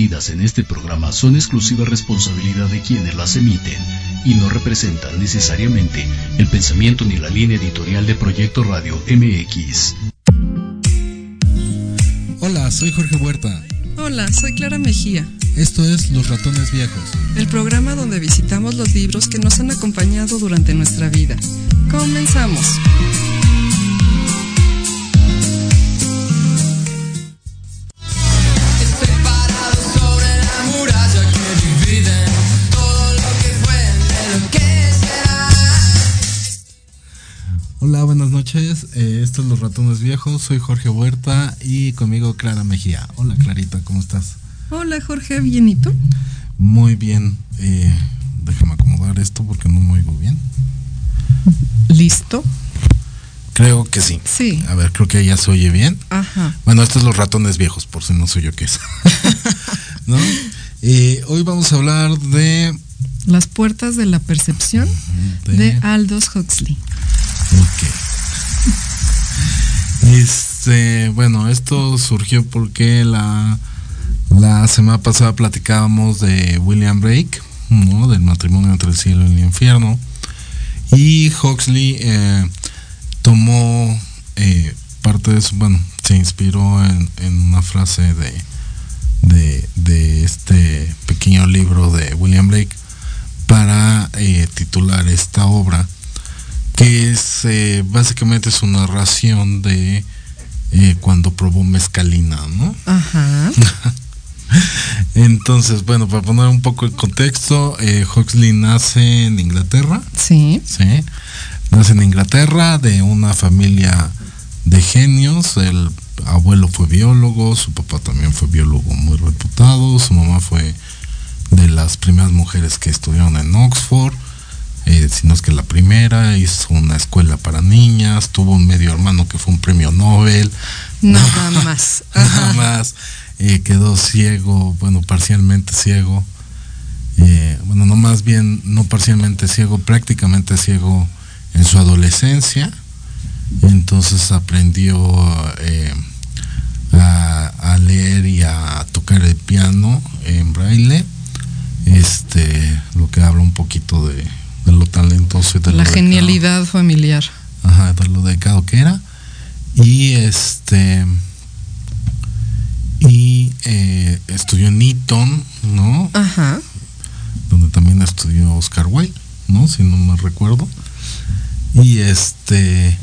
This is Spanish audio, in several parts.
vertidas en este programa son exclusiva responsabilidad de quienes las emiten y no representan necesariamente el pensamiento ni la línea editorial de Proyecto Radio MX. Hola, soy Jorge Huerta. Hola, soy Clara Mejía. Esto es Los Ratones Viejos, el programa donde visitamos los libros que nos han acompañado durante nuestra vida. Comenzamos. Estos es Los Ratones Viejos. Soy Jorge Huerta y conmigo Clara Mejía. Hola, Clarita, ¿cómo estás? Hola, Jorge, ¿bien y tú? Muy bien. Eh, déjame acomodar esto porque no me oigo bien. ¿Listo? Creo que sí. Sí. A ver, creo que ya se oye bien. Ajá. Bueno, estos es Los Ratones Viejos, por si no soy yo qué es. ¿No? Eh, hoy vamos a hablar de... Las puertas de la percepción de, de Aldous Huxley. Ok. Este, bueno, esto surgió porque la, la semana pasada platicábamos de William Blake, ¿no? Del matrimonio entre el cielo y el infierno. Y Huxley eh, tomó eh, parte de eso, bueno, se inspiró en, en una frase de, de, de, este pequeño libro de William Blake para eh, titular esta obra que es eh, básicamente su narración de eh, cuando probó mezcalina, ¿no? Ajá. Entonces, bueno, para poner un poco el contexto, eh, Huxley nace en Inglaterra. Sí. Sí. Nace en Inglaterra de una familia de genios. El abuelo fue biólogo, su papá también fue biólogo muy reputado, su mamá fue de las primeras mujeres que estudiaron en Oxford eh, sino es que la primera hizo una escuela para niñas, tuvo un medio hermano que fue un premio Nobel. Nada más. Nada más. Eh, quedó ciego, bueno, parcialmente ciego. Eh, bueno, no más bien, no parcialmente ciego, prácticamente ciego en su adolescencia. Entonces aprendió eh, a, a, leer y a tocar el piano en braille. Este, lo que habla un poquito de, de lo talentoso y de la lo genialidad dedicado. familiar. Ajá, de lo dedicado que era. Y este y eh, estudió en Eton, ¿no? Ajá. Donde también estudió Oscar Wilde, ¿no? Si no me recuerdo. Y este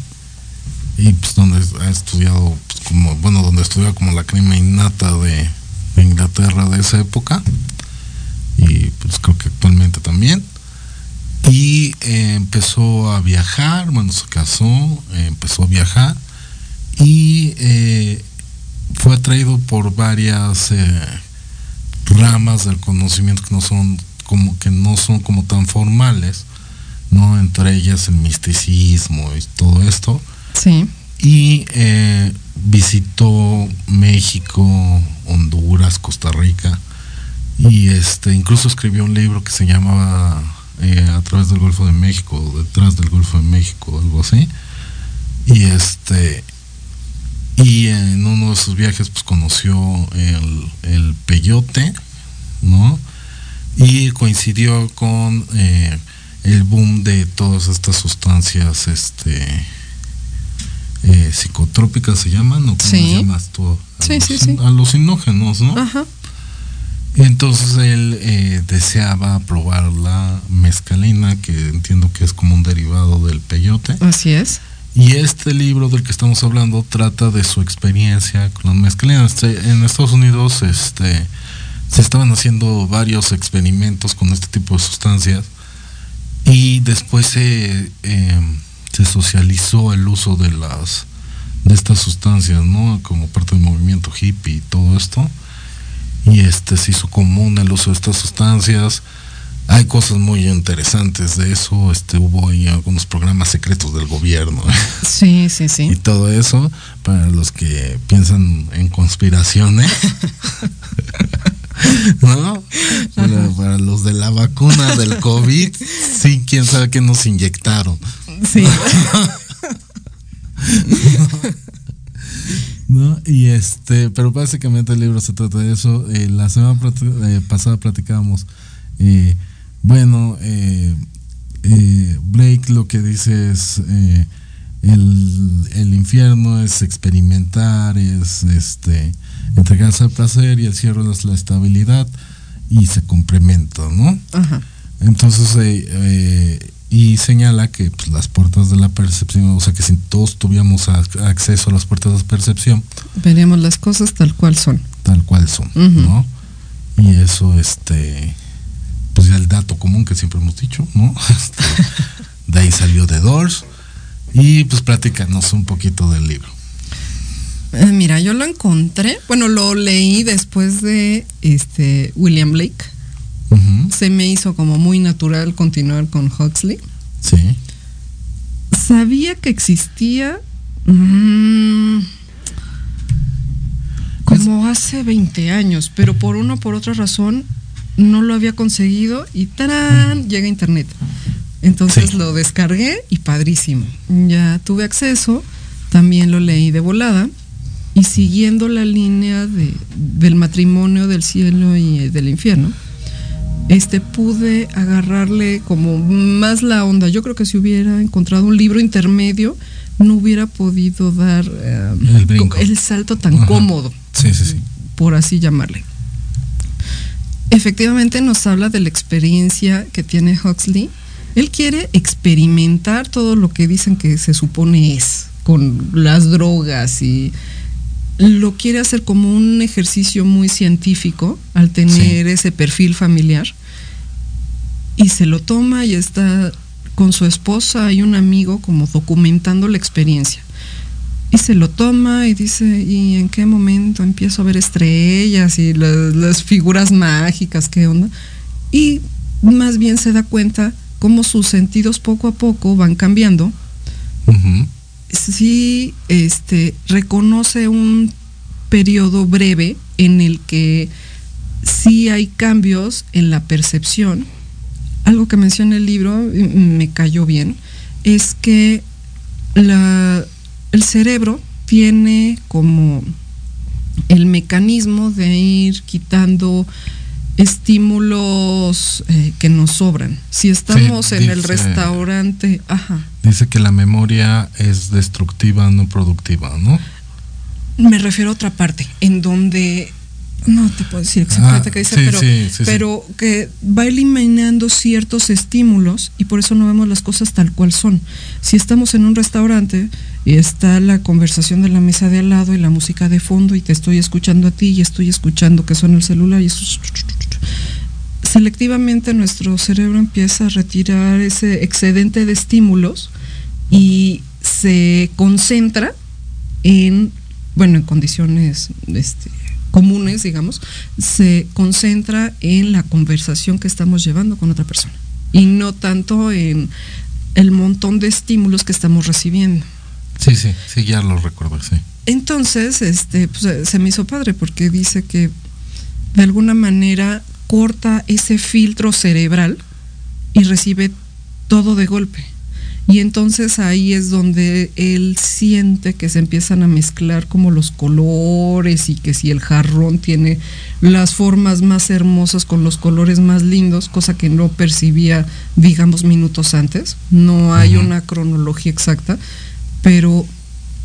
y pues donde ha estudiado pues, como bueno, donde estudió como la crema innata de, de Inglaterra de esa época. Y pues creo que actualmente también y eh, empezó a viajar, bueno, se casó, eh, empezó a viajar y eh, fue atraído por varias ramas del conocimiento que no son como que no son como tan formales, no entre ellas el misticismo y todo esto. Sí. Y visitó México, Honduras, Costa Rica y este incluso escribió un libro que se llamaba eh, a través del Golfo de México, detrás del Golfo de México, algo así. Y este y en uno de sus viajes pues conoció el, el peyote, ¿no? Y coincidió con eh, el boom de todas estas sustancias este eh, psicotrópicas se llaman, ¿o cómo sí. llamas tú? Sí, sí, sí. Alucinógenos, ¿no? Ajá. Entonces él eh, deseaba probar la mezcalina, que entiendo que es como un derivado del peyote. Así es. Y este libro del que estamos hablando trata de su experiencia con la mezcalina. Este, en Estados Unidos este, se estaban haciendo varios experimentos con este tipo de sustancias y después se, eh, se socializó el uso de las de estas sustancias, ¿no? Como parte del movimiento hippie y todo esto y este se hizo común el uso de estas sustancias. Hay cosas muy interesantes de eso, este hubo ahí algunos programas secretos del gobierno. Sí, sí, sí. Y todo eso para los que piensan en conspiraciones. ¿No? Para, para, los de la vacuna del COVID, sí, quién sabe qué nos inyectaron. Sí. ¿No? Y este, pero básicamente el libro se trata de eso. Eh, la semana eh, pasada platicábamos, eh, bueno, Blake lo que dice es el, el, infierno es experimentar, es este entregarse al placer y el cielo es la estabilidad y se complementa, ¿no? Ajá. Entonces y señala que pues, las puertas de la percepción, o sea que si todos tuviéramos acceso a las puertas de percepción, veríamos las cosas tal cual son. Tal cual son, ¿no? Y eso, este, pues ya el dato común que siempre hemos dicho, ¿no? Este, de ahí salió The Doors. Y pues platícanos un poquito del libro. Eh, mira, yo lo encontré, bueno, lo leí después de este William Blake se me hizo como muy natural continuar con Huxley. Sí. Sabía que existía mm, como hace 20 años, pero por una o por otra razón no lo había conseguido y ¡tarán! llega internet. Entonces lo descargué y padrísimo. Ya tuve acceso, también lo leí de volada y siguiendo la línea de, del matrimonio del cielo y del infierno este pude agarrarle como más la onda. Yo creo que si hubiera encontrado un libro intermedio, no hubiera podido dar eh, el, salto tan cómodo, por así llamarle. Efectivamente nos habla de la experiencia que tiene Huxley. Él quiere experimentar todo lo que dicen que se supone es, con las drogas y lo quiere hacer como un ejercicio muy científico al tener ese perfil familiar y se lo toma y está con su esposa y un amigo como documentando la experiencia. Y se lo toma y dice, ¿y en qué momento empiezo a ver estrellas y las, figuras mágicas, qué onda? Y más bien se da cuenta cómo sus sentidos poco a poco van cambiando sí este, reconoce un periodo breve en el que sí hay cambios en la percepción. Algo que menciona el libro, me cayó bien, es que el cerebro tiene como el mecanismo de ir quitando estímulos eh, que nos sobran. Si estamos en el restaurante, ajá. Dice que la memoria es destructiva, no productiva, ¿no? Me refiero a otra parte, en donde no te puedo decir exactamente ah, qué dice, pero, pero que va eliminando ciertos estímulos y por eso no vemos las cosas tal cual son. Si estamos en un restaurante y está la conversación de la mesa de al lado y la música de fondo y te estoy escuchando a ti y estoy escuchando que suena el celular y eso selectivamente nuestro cerebro empieza a retirar ese excedente de estímulos y se concentra en, bueno, en condiciones este, comunes, digamos, se concentra en la conversación que estamos llevando con otra persona y no tanto en el montón de estímulos que estamos recibiendo. Sí, sí, sí, ya lo recuerdo, sí. Entonces, este, pues, se me hizo padre porque dice que de alguna manera corta ese filtro cerebral y recibe todo de golpe. Y entonces ahí es donde él siente que se empiezan a mezclar como los colores y que si el jarrón tiene las formas más hermosas con los colores más lindos, cosa que no percibía, digamos, minutos antes. No hay una cronología exacta, pero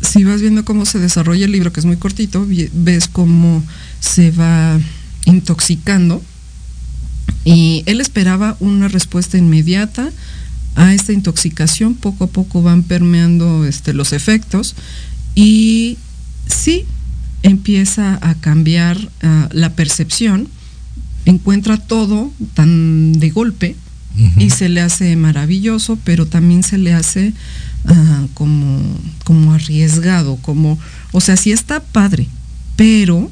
si vas viendo cómo se desarrolla el libro, que es muy cortito, ves cómo se va intoxicando. Y él esperaba una respuesta inmediata a esta intoxicación, poco a poco van permeando este, los efectos y sí empieza a cambiar ah, la percepción, encuentra todo tan de golpe y se le hace maravilloso, pero también se le hace ah, como, como arriesgado, como, o sea, sí está padre, pero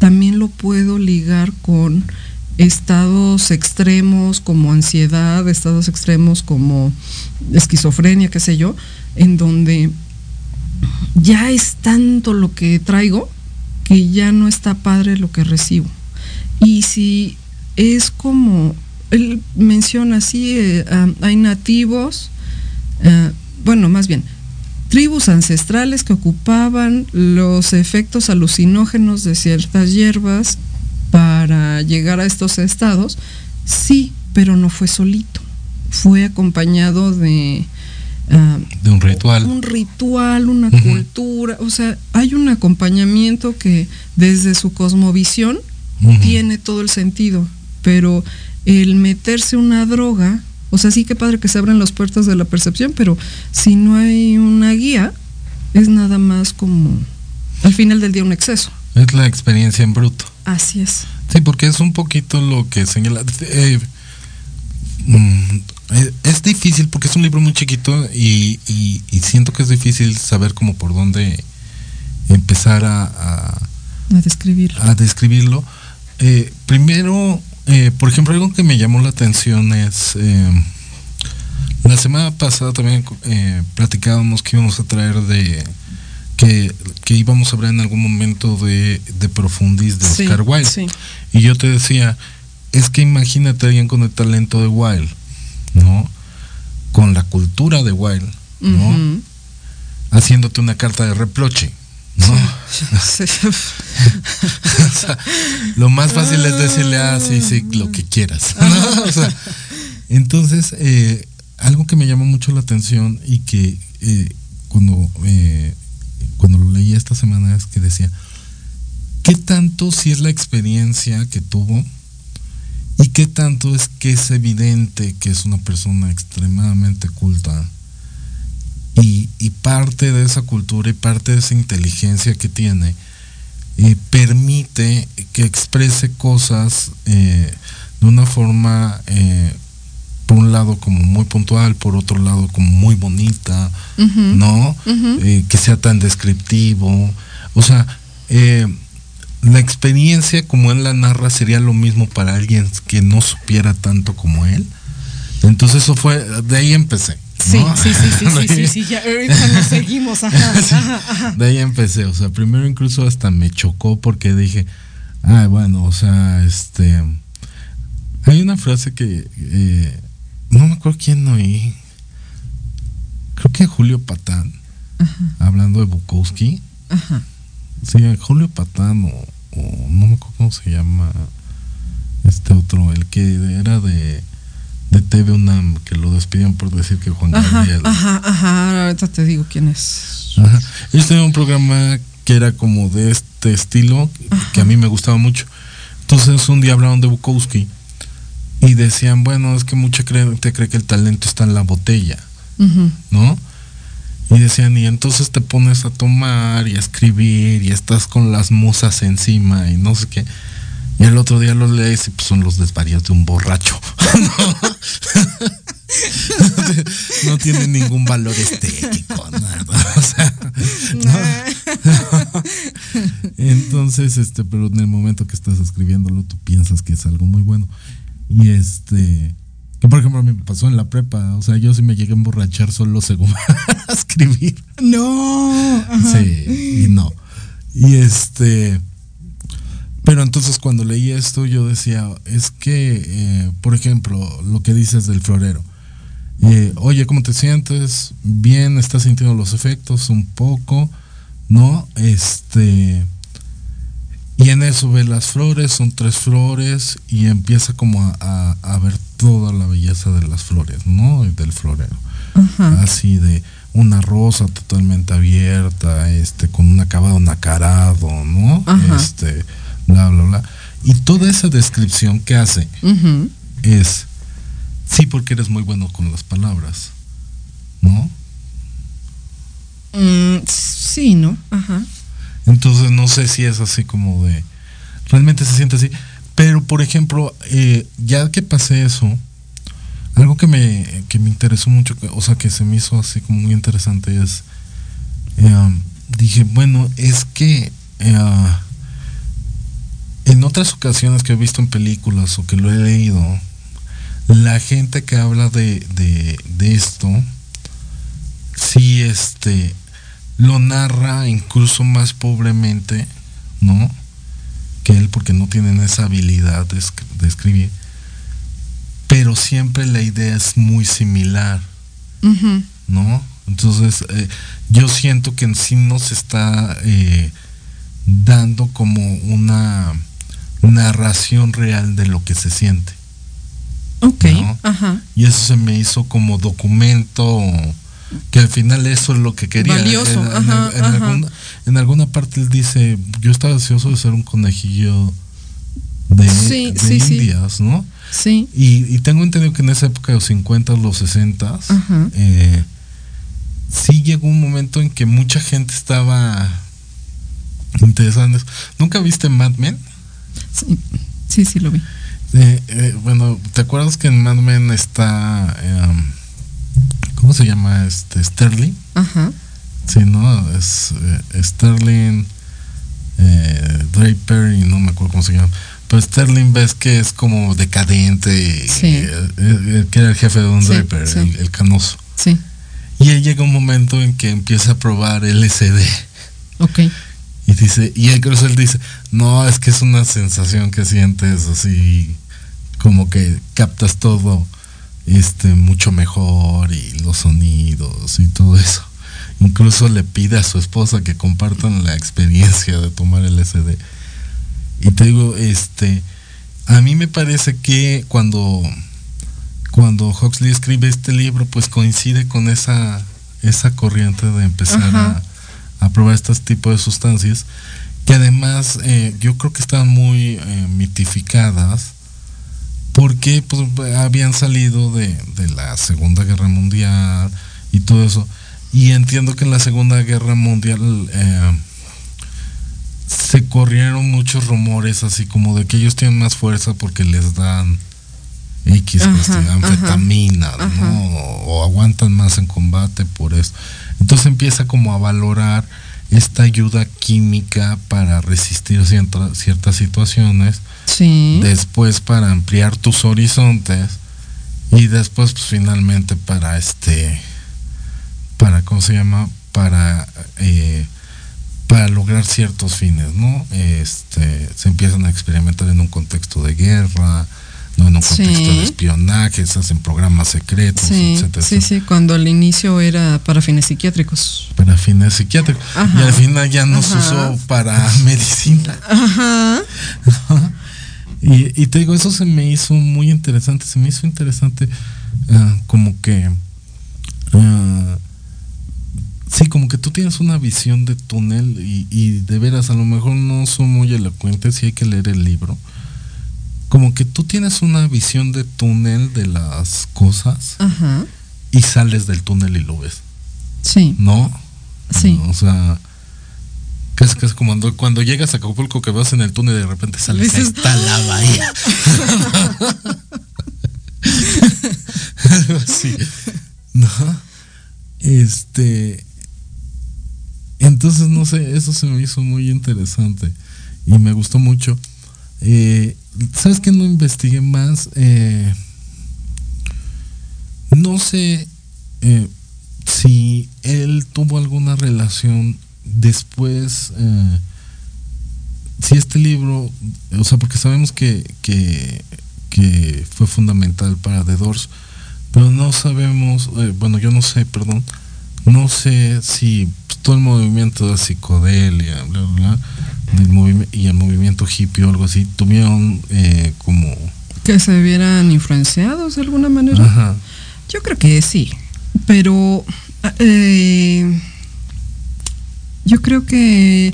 también lo puedo ligar con estados extremos como ansiedad, estados extremos como esquizofrenia, qué sé yo, en donde ya es tanto lo que traigo que ya no está padre lo que recibo. Y si es como, él menciona así, eh, ah, hay nativos, ah, bueno, más bien, tribus ancestrales que ocupaban los efectos alucinógenos de ciertas hierbas para llegar a estos estados, sí, pero no fue solito, fue acompañado de... Ah, de un ritual. Un ritual, una cultura, o sea, hay un acompañamiento que desde su cosmovisión tiene todo el sentido, pero el meterse una droga, o sea, sí que padre que se abren las puertas de la percepción, pero si no hay una guía, es nada más como al final del día un exceso. Es la experiencia en bruto. Así es. Sí, porque es un poquito lo que señala. Eh, mm, eh, es difícil porque es un libro muy chiquito y, siento que es difícil saber cómo por dónde empezar a, a, describirlo. A describirlo. Eh, primero, por ejemplo, algo que me llamó la atención es, la semana pasada también platicábamos que íbamos a traer de que, íbamos a hablar en algún momento de, de Profundis de Oscar Wilde. Y yo te decía, es que imagínate a alguien con el talento de Wilde, ¿no? Con la cultura de Wilde, ¿no? Haciéndote una carta de reproche. ¿No? lo más fácil es decirle, ah, sí, sí, lo que quieras. entonces, eh, algo que me llamó mucho la atención y que eh, cuando eh, cuando lo leí esta semana es que decía, ¿qué tanto si es la experiencia que tuvo? ¿Y qué tanto es que es evidente que es una persona extremadamente culta? Parte de esa cultura y parte de esa inteligencia que tiene eh, permite que exprese cosas eh, de una forma eh, por un lado como muy puntual, por otro lado como muy bonita, ¿no? Eh, que sea tan descriptivo. O sea, la experiencia como él la narra sería lo mismo para alguien que no supiera tanto como él. Entonces eso fue, de ahí empecé. Sí, sí, sí, sí, sí, sí, ya ahorita nos seguimos, De ahí empecé, o sea, primero incluso hasta me chocó porque dije, ah, bueno, o sea, este, hay una frase que eh, no me acuerdo quién oí. Creo que Julio Patán, hablando de Bukowski. Ajá. Sí, Julio Patán o, no me acuerdo cómo se llama este otro, el que era de, de TV UNAM, que lo despidieron por decir que Juan Gabriel. Ajá, ajá, ahorita te digo quién es. Ajá. Ellos tenían un programa que era como de este estilo, que a mí me gustaba mucho. Entonces un día hablaron de Bukowski y decían, bueno, es que mucha gente cree que el talento está en la botella, ¿no? Y decían, y entonces te pones a tomar y a escribir y estás con las musas encima y no sé qué. Y el otro día lo lees y pues son los desvaríos de un borracho. no, tiene ningún valor estético, nada. O sea, Entonces, este, pero en el momento que estás escribiéndolo, tú piensas que es algo muy bueno. Y este, que por ejemplo a mí me pasó en la prepa, o sea, yo sí me llegué a emborrachar solo según a escribir. No. Sí, y no. Y este, pero entonces cuando leí esto yo decía, es que, eh, por ejemplo, lo que dices del florero. Eh, oye, ¿cómo te sientes? Bien, ¿estás sintiendo los efectos? Un poco, ¿no? Este y en eso ve las flores, son tres flores y empieza como a, ver toda la belleza de las flores, ¿no? Del florero. Así de una rosa totalmente abierta, este, con un acabado nacarado, ¿no? Este, bla, bla, bla. Y toda esa descripción que hace es, sí, porque eres muy bueno con las palabras, ¿no? Mm, sí, ¿no? Ajá. Entonces no sé si es así como de... Realmente se siente así. Pero, por ejemplo, eh, ya que pasé eso, algo que me, que me interesó mucho, o sea, que se me hizo así como muy interesante es, eh, dije, bueno, es que eh, en otras ocasiones que he visto en películas o que lo he leído, la gente que habla de, de, de esto, sí, este, lo narra incluso más pobremente, ¿no? Que él porque no tienen esa habilidad de, escribir. Pero siempre la idea es muy similar, ¿no? Entonces, eh, yo siento que en sí no se está eh, dando como una narración real de lo que se siente. Ok, ajá. Y eso se me hizo como documento que al final eso es lo que quería. Valioso, en, ajá, en, Alguna, en, Alguna, parte él dice, yo estaba deseoso de ser un conejillo de, sí, de sí, indias, sí. ¿no? Sí. Y, y, tengo entendido que en esa época de los 50, los 60, eh, sí llegó un momento en que mucha gente estaba interesada. ¿Nunca viste Mad Men? Sí, sí, sí lo vi. Eh, eh, bueno, ¿te acuerdas que en Mad Men está... Eh, ¿Cómo se llama? Este, Sterling. Ajá. Sí, ¿no? Es Sterling, Draper y no me acuerdo cómo se llama. Pero Sterling ves que es como decadente, sí. que era el jefe de sí, Draper, sí. el, el, canoso. Sí. Y ahí llega un momento en que empieza a probar LSD. Ok. Y dice, y incluso él dice, no, es que es una sensación que sientes así, como que captas todo este mucho mejor y los sonidos y todo eso. Incluso le pide a su esposa que compartan la experiencia de tomar el LSD. Y te digo, este, a mí me parece que cuando, cuando Huxley escribe este libro, pues coincide con esa, esa corriente de empezar a, a, probar este tipo de sustancias, que además eh, yo creo que están muy eh, mitificadas, porque pues habían salido de, de la Segunda Guerra Mundial y todo eso. Y entiendo que en la Segunda Guerra Mundial eh, se corrieron muchos rumores así como de que ellos tienen más fuerza porque les dan X Ajá, anfetamina, ajá, ¿no? ajá. O, o aguantan más en combate por eso. Entonces empieza como a valorar esta ayuda química para resistir cierta, ciertas situaciones, Sí. después para ampliar tus horizontes y después pues finalmente para este, para, ¿cómo se llama? Para, eh, para lograr ciertos fines, ¿no? Este, se empiezan a experimentar en un contexto de guerra, no en un contexto Sí. de espionaje, se hacen programas secretos, Sí, etcétera, sí, etcétera, sí, cuando al inicio era para fines psiquiátricos. para fines psiquiátricos. Ajá. Y al final ya no se Ajá. usó para medicina. Ajá. Y, y te digo, eso se me hizo muy interesante, se me hizo interesante ah, como que... ah, sí, como que tú tienes una visión de túnel y, y de veras, a lo mejor no son muy elocuentes si hay que leer el libro. Como que tú tienes una visión de túnel de las cosas Ajá. y sales del túnel y lo ves, Sí. ¿no? Sí. O sea, casi casi como cuando, cuando llegas a Acapulco que vas en el túnel y de repente sales, Dices, está la bahía. Algo así. ¿No? Este. Entonces, no sé, eso se me hizo muy interesante y me gustó mucho. Eh, ¿Sabes que no investigué más? Eh, no sé eh, si él tuvo alguna relación después, eh, si este libro, o sea, porque sabemos que, que, fue fundamental para The Doors, pero no sabemos, eh, bueno, yo no sé, perdón, no sé si todo el movimiento de psicodelia, bla, bla, bla, del y el movimiento hippie o algo así, tuvieron eh, como... Que se vieran influenciados de alguna manera. Ajá, Yo creo que sí, pero eh, yo creo que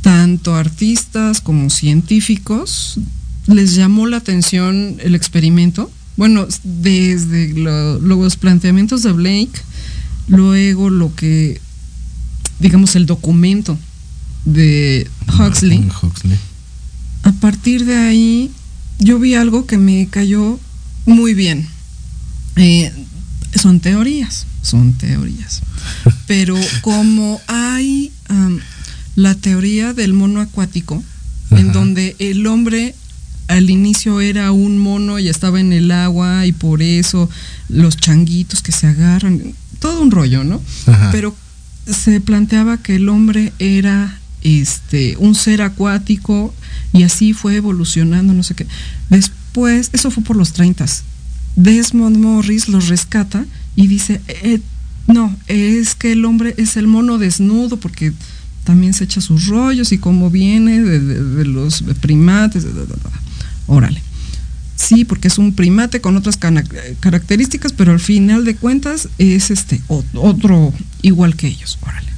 tanto artistas como científicos les llamó la atención el experimento. Bueno, desde lo- los planteamientos de Blake, luego lo que, digamos, el documento de Huxley. Huxley. A partir de ahí, yo vi algo que me cayó muy bien. Eh, son teorías, son teorías. Pero como hay am, la teoría del mono acuático, en donde el hombre al inicio era un mono y estaba en el agua y por eso los changuitos que se agarran, todo un rollo, ¿no? Ajá. Pero se planteaba que el hombre era este un ser acuático y así fue evolucionando, no sé qué. Después, eso fue por los 30. Desmond Morris los rescata y dice, "Eh, No, es que el hombre es el mono desnudo porque también se echa sus rollos y cómo viene de, los primates. Órale. Sí, porque es un primate con otras características, pero al final de cuentas es este otro igual que ellos. Órale.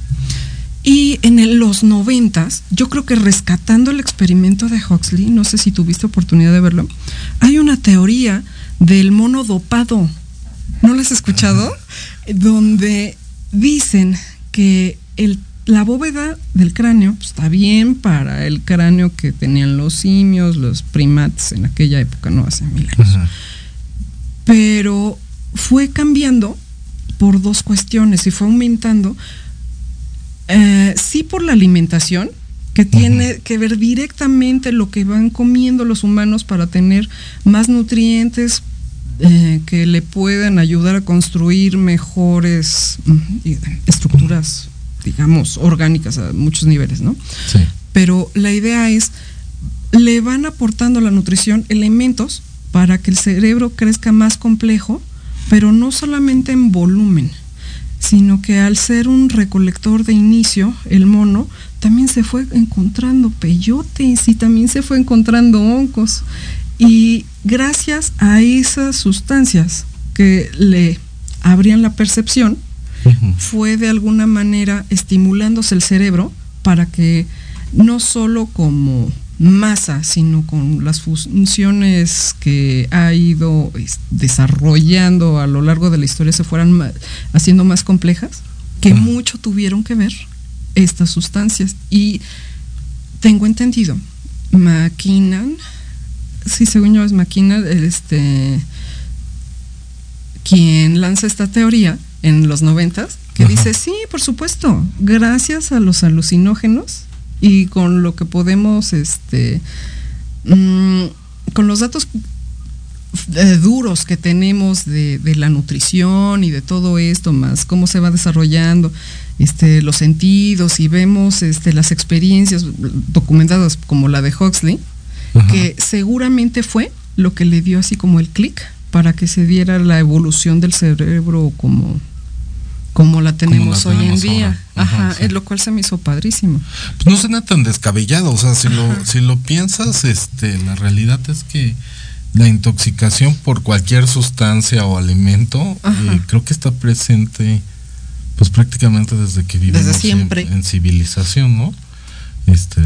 Y en los noventas, yo creo que rescatando el experimento de Huxley, no sé si tuviste oportunidad de verlo, hay una teoría del mono dopado. ¿No lo has escuchado? Donde dicen que el, la bóveda del cráneo pues, está bien para el cráneo que tenían los simios, los primates en aquella época, no hace mil años. Pero fue cambiando por dos cuestiones y fue aumentando eh, sí por la alimentación, que tiene que ver directamente lo que van comiendo los humanos para tener más nutrientes eh, que le puedan ayudar a construir mejores mm, estructuras, digamos, orgánicas a muchos niveles, ¿no? Sí. Pero la idea es, le van aportando la nutrición elementos para que el cerebro crezca más complejo, pero no solamente en volumen, sino que al ser un recolector de inicio, el mono también se fue encontrando peyotes y también se fue encontrando hongos. Y gracias a esas sustancias que le abrían la percepción, fue de alguna manera estimulándose el cerebro para que no solo como masa, sino con las funciones que ha ido desarrollando a lo largo de la historia se fueran haciendo más complejas, que mucho tuvieron que ver estas sustancias. Y tengo entendido, McKinnon, sí, según yo es McKinnon, este, quien lanza esta teoría en los noventas, que dice, sí, por supuesto, gracias a los alucinógenos, y con lo que podemos, este, mm, con los datos eh, duros que tenemos de, la nutrición y de todo esto, más cómo se va desarrollando este, los sentidos y vemos este, las experiencias documentadas como la de Huxley, que seguramente fue lo que le dio así como el clic para que se diera la evolución del cerebro como como la tenemos hoy en día. Ajá, lo cual se me hizo padrísimo. Pues no suena tan descabellado, o sea, si lo, si lo piensas, este, la realidad es que la intoxicación por cualquier sustancia o alimento, eh, creo que está presente, pues prácticamente desde que vivimos siempre. En, en, civilización, ¿no? Este,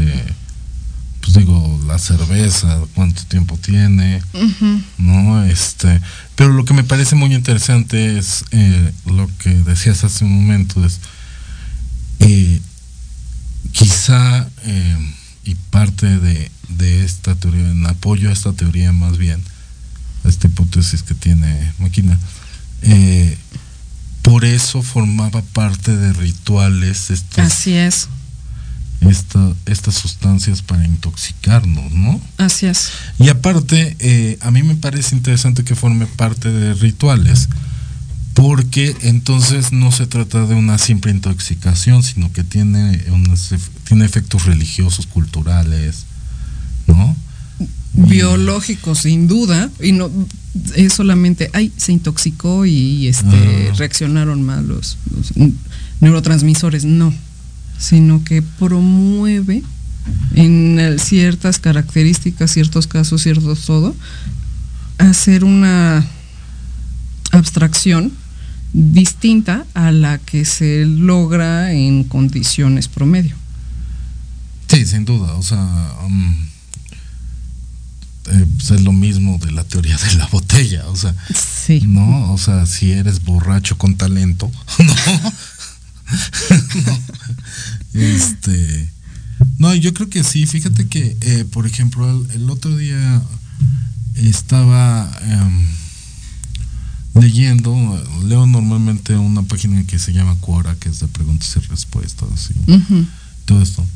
pues digo, la cerveza, cuánto tiempo tiene, ¿no? Este, pero lo que me parece muy interesante es eh, lo que decías hace un momento, es eh, quizá, eh, y parte de, esta teoría, en apoyo a esta teoría más bien, a esta hipótesis que tiene Máquina, por eso formaba parte de rituales. Así es estas sustancias para intoxicarnos, ¿no? Así es. Y aparte, eh, a mí me parece interesante que forme parte de rituales, porque entonces no se trata de una simple intoxicación, sino que tiene, tiene efectos religiosos, culturales, ¿no? Biológicos, sin duda, y no es solamente, ay, se intoxicó y este, reaccionaron mal los neurotransmisores, no sino que promueve en ciertas características, ciertos casos, ciertos todo, hacer una abstracción distinta a la que se logra en condiciones promedio. Sí, sin duda, o sea, um, eh, pues es lo mismo de la teoría de la botella, o sea, sí. no, o sea, si eres borracho con talento, no, no. Este. No, yo creo que sí. Fíjate que, eh, por ejemplo, el, otro día estaba em, leyendo, leo normalmente una página que se llama Quora, que es de preguntas y respuestas, y todo esto.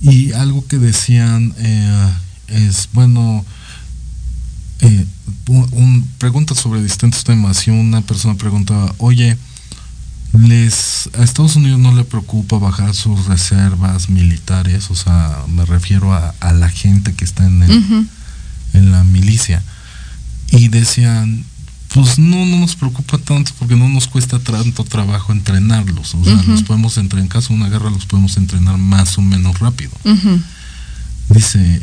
Y algo que decían eh, es, bueno, eh, un, preguntas sobre distintos temas. Y una persona preguntaba, oye, les a Estados Unidos no le preocupa bajar sus reservas militares, o sea, me refiero a, la gente que está en, en la milicia. Y decían, pues no, no nos preocupa tanto porque no nos cuesta tanto trabajo entrenarlos. O sea, los podemos entrenar, en caso de una guerra, los podemos entrenar más o menos rápido. Dice,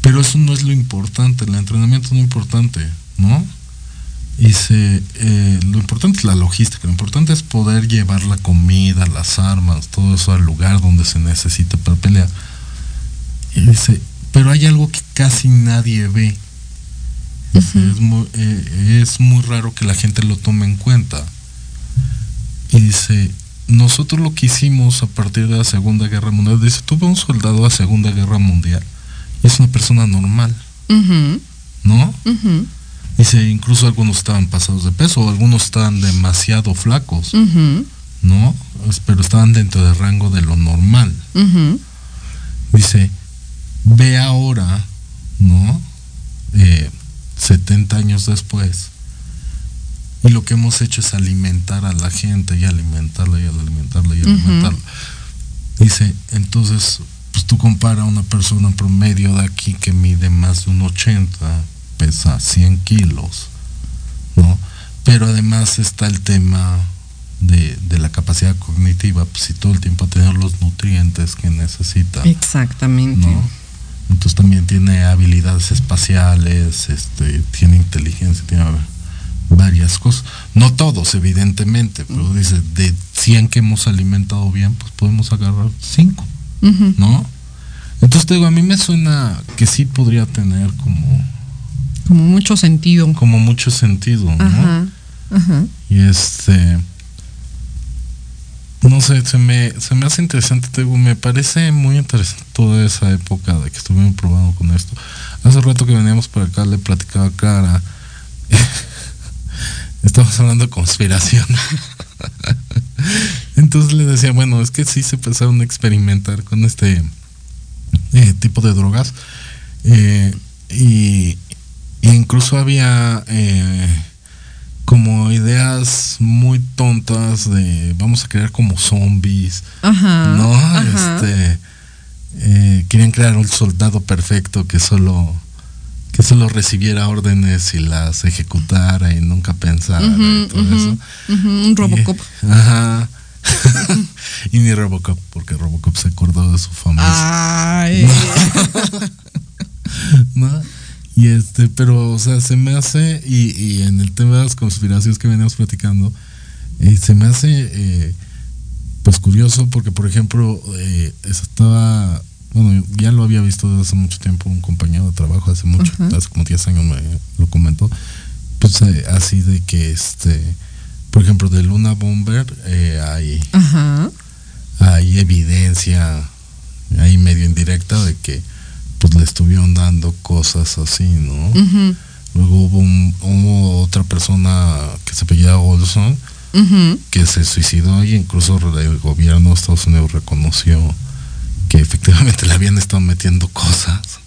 pero eso no es lo importante, el entrenamiento no es importante, ¿no? Dice, eh, lo importante es la logística, lo importante es poder llevar la comida, las armas, todo eso al lugar donde se necesita para pelear. Y dice, pero hay algo que casi nadie ve. es, muy, eh, es muy raro que la gente lo tome en cuenta. Y dice, nosotros lo que hicimos a partir de la Segunda Guerra Mundial, dice, tuve un soldado a Segunda Guerra Mundial y es una persona normal, ¿no? Dice, incluso algunos estaban pasados de peso, algunos estaban demasiado flacos, ¿no? Pero estaban dentro del rango de lo normal. Dice, ve ahora, ¿no? 70 eh, años después. Y lo que hemos hecho es alimentar a la gente y alimentarla y alimentarla y alimentarla. Dice, entonces, pues tú compara a una persona promedio de aquí que mide más de un 80, pesa 100 kilos, ¿no? Pero además está el tema de, la capacidad cognitiva, pues si todo el tiempo tener los nutrientes que necesita. Exactamente. Entonces también tiene habilidades espaciales, este, tiene inteligencia, tiene varias cosas. No todos, evidentemente, pero dice, de 100 que hemos alimentado bien, pues podemos agarrar 5, ¿no? Entonces te digo, a mí me suena que sí podría tener como... Como mucho sentido. Como mucho sentido, ¿no? Ajá, ajá. Y este no sé, se me, se me hace interesante, te digo, me parece muy interesante toda esa época de que estuvimos probando con esto. Hace rato que veníamos por acá, le platicaba a Cara, estamos hablando de conspiración. Entonces le decía, bueno, es que sí se empezaron a experimentar con este eh, tipo de drogas. Eh, y, incluso había... Eh, como ideas muy tontas de vamos a crear como zombies, ajá, ¿no? Este eh, querían crear un soldado perfecto que solo que solo recibiera órdenes y las ejecutara y nunca pensara y todo eso. un Robocop. ajá. y ni Robocop, porque Robocop se acordó de su familia. Ay. ¿No? Y este, pero, o sea, se me hace, y, en el tema de las conspiraciones que veníamos platicando, eh, se me hace, eh, pues curioso, porque por ejemplo, eh, estaba, bueno, ya lo había visto desde hace mucho tiempo, un compañero de trabajo, hace mucho, hace como 10 años me lo comentó, pues así de que, este, por ejemplo, de Luna Bomber hay, hay evidencia, hay medio indirecta de que pues le estuvieron dando cosas así, ¿no? Luego hubo, otra persona que se apellida Olson, que se suicidó y incluso el gobierno de Estados Unidos reconoció que efectivamente le habían estado metiendo cosas,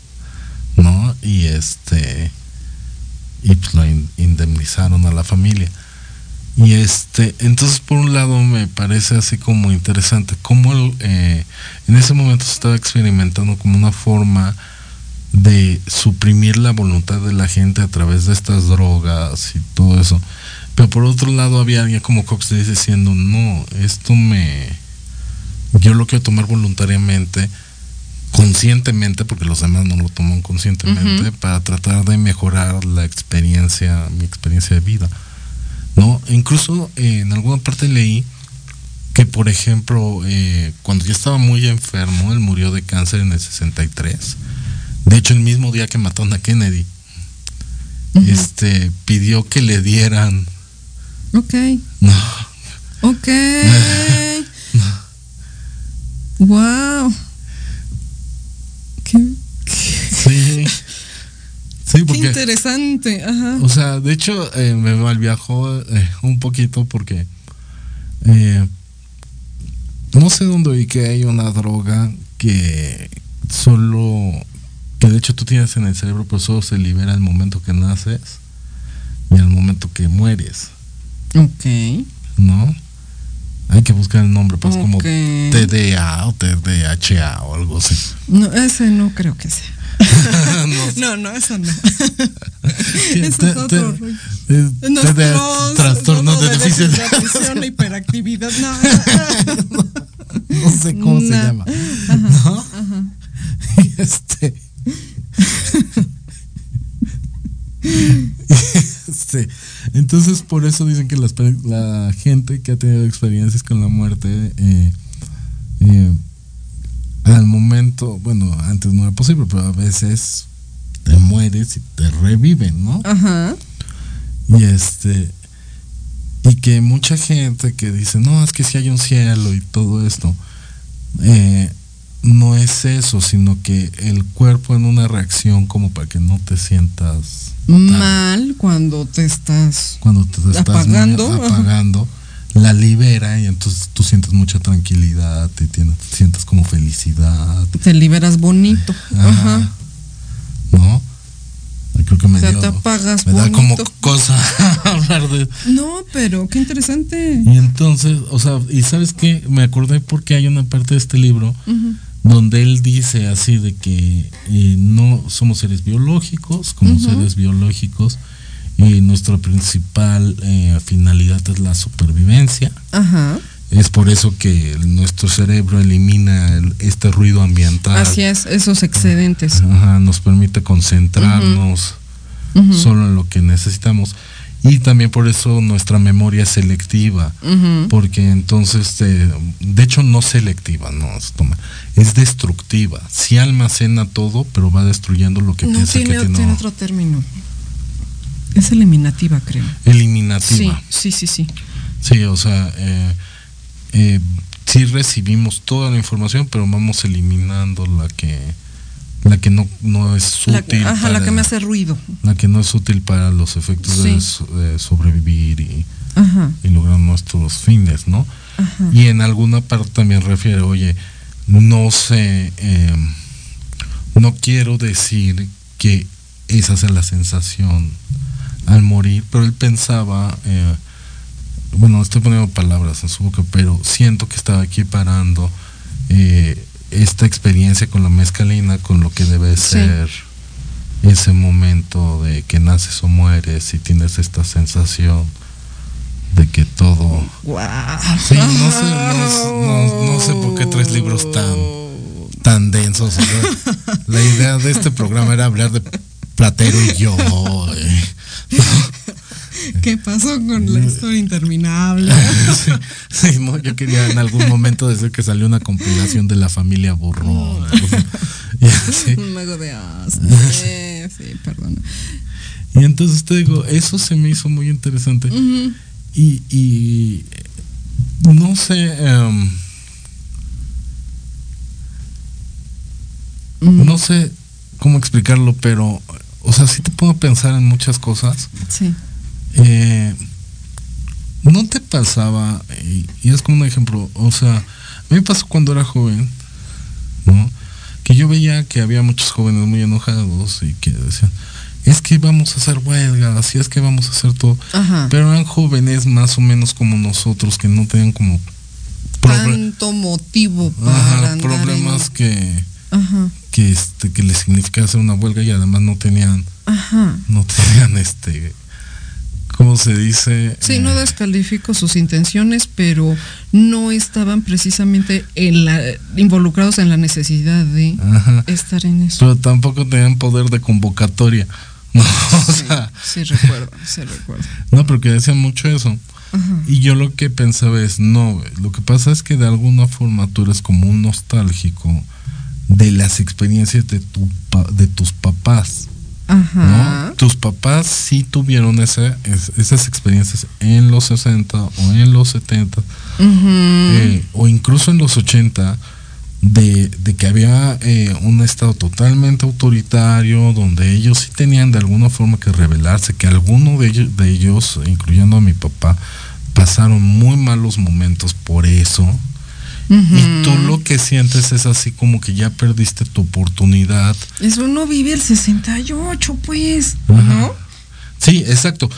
¿no? Y este y pues lo indemnizaron a la familia. Y este, entonces por un lado me parece así como interesante cómo eh, en ese momento se estaba experimentando como una forma de suprimir la voluntad de la gente a través de estas drogas y todo eso. Pero por otro lado había alguien como Cox diciendo, no, esto me... Yo lo quiero tomar voluntariamente, conscientemente, porque los demás no lo toman conscientemente, para tratar de mejorar la experiencia, mi experiencia de vida. ¿No? incluso eh, en alguna parte leí que, por ejemplo, eh, cuando ya estaba muy enfermo, él murió de cáncer en el 63. De hecho, el mismo día que mató a Kennedy, este, pidió que le dieran. Ok. No. Ok. Wow. ¿Qué? Sí. Sí, porque, Qué interesante, ajá. O sea, de hecho eh, me malviajó eh, un poquito porque eh, no sé dónde vi que hay una droga que solo, que de hecho tú tienes en el cerebro, pero solo se libera al momento que naces y al momento que mueres. Ok. ¿No? Hay que buscar el nombre, pues como TDA o TDHA o algo así. No, ese no creo que sea. no, no, eso no. Ese es otro rollo. trastornos de déficit. de atención e hiperactividad. No, no sé cómo se No. llama. ¿No? Y este. este, Entonces, por eso dicen que las la gente que ha tenido experiencias con la muerte, eh, eh, al momento, bueno, antes no era posible, pero a veces te mueres y te reviven, ¿no? Ajá. Y este. Y que mucha gente que dice, no, es que si hay un cielo y todo esto, eh, no es eso, sino que el cuerpo en una reacción como para que no te sientas Mal cuando te estás. cuando te estás apagando, la libera y entonces tú sientes mucha tranquilidad, te tienes- sientes como felicidad. Te liberas bonito. Ajá. Ajá. ¿No? Creo que me O sea, dio- te apagas me da como cosa hablar de No, pero qué interesante. Y entonces, o sea, y sabes qué, me acordé porque hay una parte de este libro donde él dice así de que eh, no somos seres biológicos, como seres biológicos, y nuestra principal eh, finalidad es la supervivencia. Ajá. Es por eso que nuestro cerebro elimina el- este ruido ambiental. Así es, esos excedentes. Ajá, nos permite concentrarnos solo en lo que necesitamos. Y también por eso nuestra memoria es selectiva. Ujú. Porque entonces, eh, de hecho no selectiva, no, es, toma, es destructiva. Sí almacena todo, pero va destruyendo lo que No piensa tiene, que, tiene no. otro término. Es eliminativa, creo. Eliminativa. sí, sí, sí. Sí, o sea, eh, eh, sí recibimos toda la información, pero vamos eliminando la que la que no, no es La, útil. ajá, la para- que me hace ruido. la que no es útil para los efectos de, Sí. so- de sobrevivir y, Ajá, y lograr nuestros fines, ¿no? ajá. Y en alguna parte también refiere, oye, no sé, eh, no quiero decir que esa sea la sensación al morir, pero él pensaba, eh, bueno, estoy poniendo palabras en su boca, pero siento que estaba equiparando eh, esta experiencia con la mezcalina con lo que debe Sí. ser ese momento de que naces o mueres y tienes esta sensación de que todo. Sí, no sé, no, no- no sé por qué tres libros tan, tan densos. o sea, la idea de este programa era hablar de Platero y yo. ¿Qué pasó con la historia interminable? Sí, sí, no, yo quería en algún momento decir que salió una compilación de la familia Borrón. o sea, y así. Un mago de Oz. Sí, perdón. Y entonces te digo, eso se me hizo muy interesante. Y no sé, em, Mm, no sé cómo explicarlo, pero, o sea, sí te puedo pensar en muchas cosas. Sí. Eh, ¿No te pasaba, y, y es como un ejemplo, o sea, a mí me pasó cuando era joven, ¿no? Que yo veía que había muchos jóvenes muy enojados y que decían, es que vamos a hacer huelgas, y es que vamos a hacer todo. Ajá. Pero eran jóvenes más o menos como nosotros, que no tenían como Tanto motivo para ajá, andar problemas en- que, Ajá. que, este, que les significaba hacer una huelga y además no tenían, Ajá. no tenían este, ¿cómo se dice? Sí, no Eh, descalifico sus intenciones, pero no estaban precisamente en la, involucrados en la necesidad de Ajá. estar en eso. Pero tampoco tenían poder de convocatoria. No, o Sí, sea, sí recuerdo, sí recuerdo. no, porque decían mucho eso. Ajá. Y yo lo que pensaba es, no, lo que pasa es que de alguna forma tú eres como un nostálgico de las experiencias de, tu, de tus papás. ¿no? Ajá. Tus papás sí tuvieron esas experiencias en los 60 o en los 70 Ujú. eh, o incluso en los 80 de, de que había eh, un estado totalmente autoritario donde ellos sí tenían de alguna forma que rebelarse, que alguno de ellos, de ellos incluyendo a mi papá, pasaron muy malos momentos por eso. Y tú lo que sientes es así como que ya perdiste tu oportunidad. Eso no vive el 68, pues. Ajá. ¿No? Sí, exacto.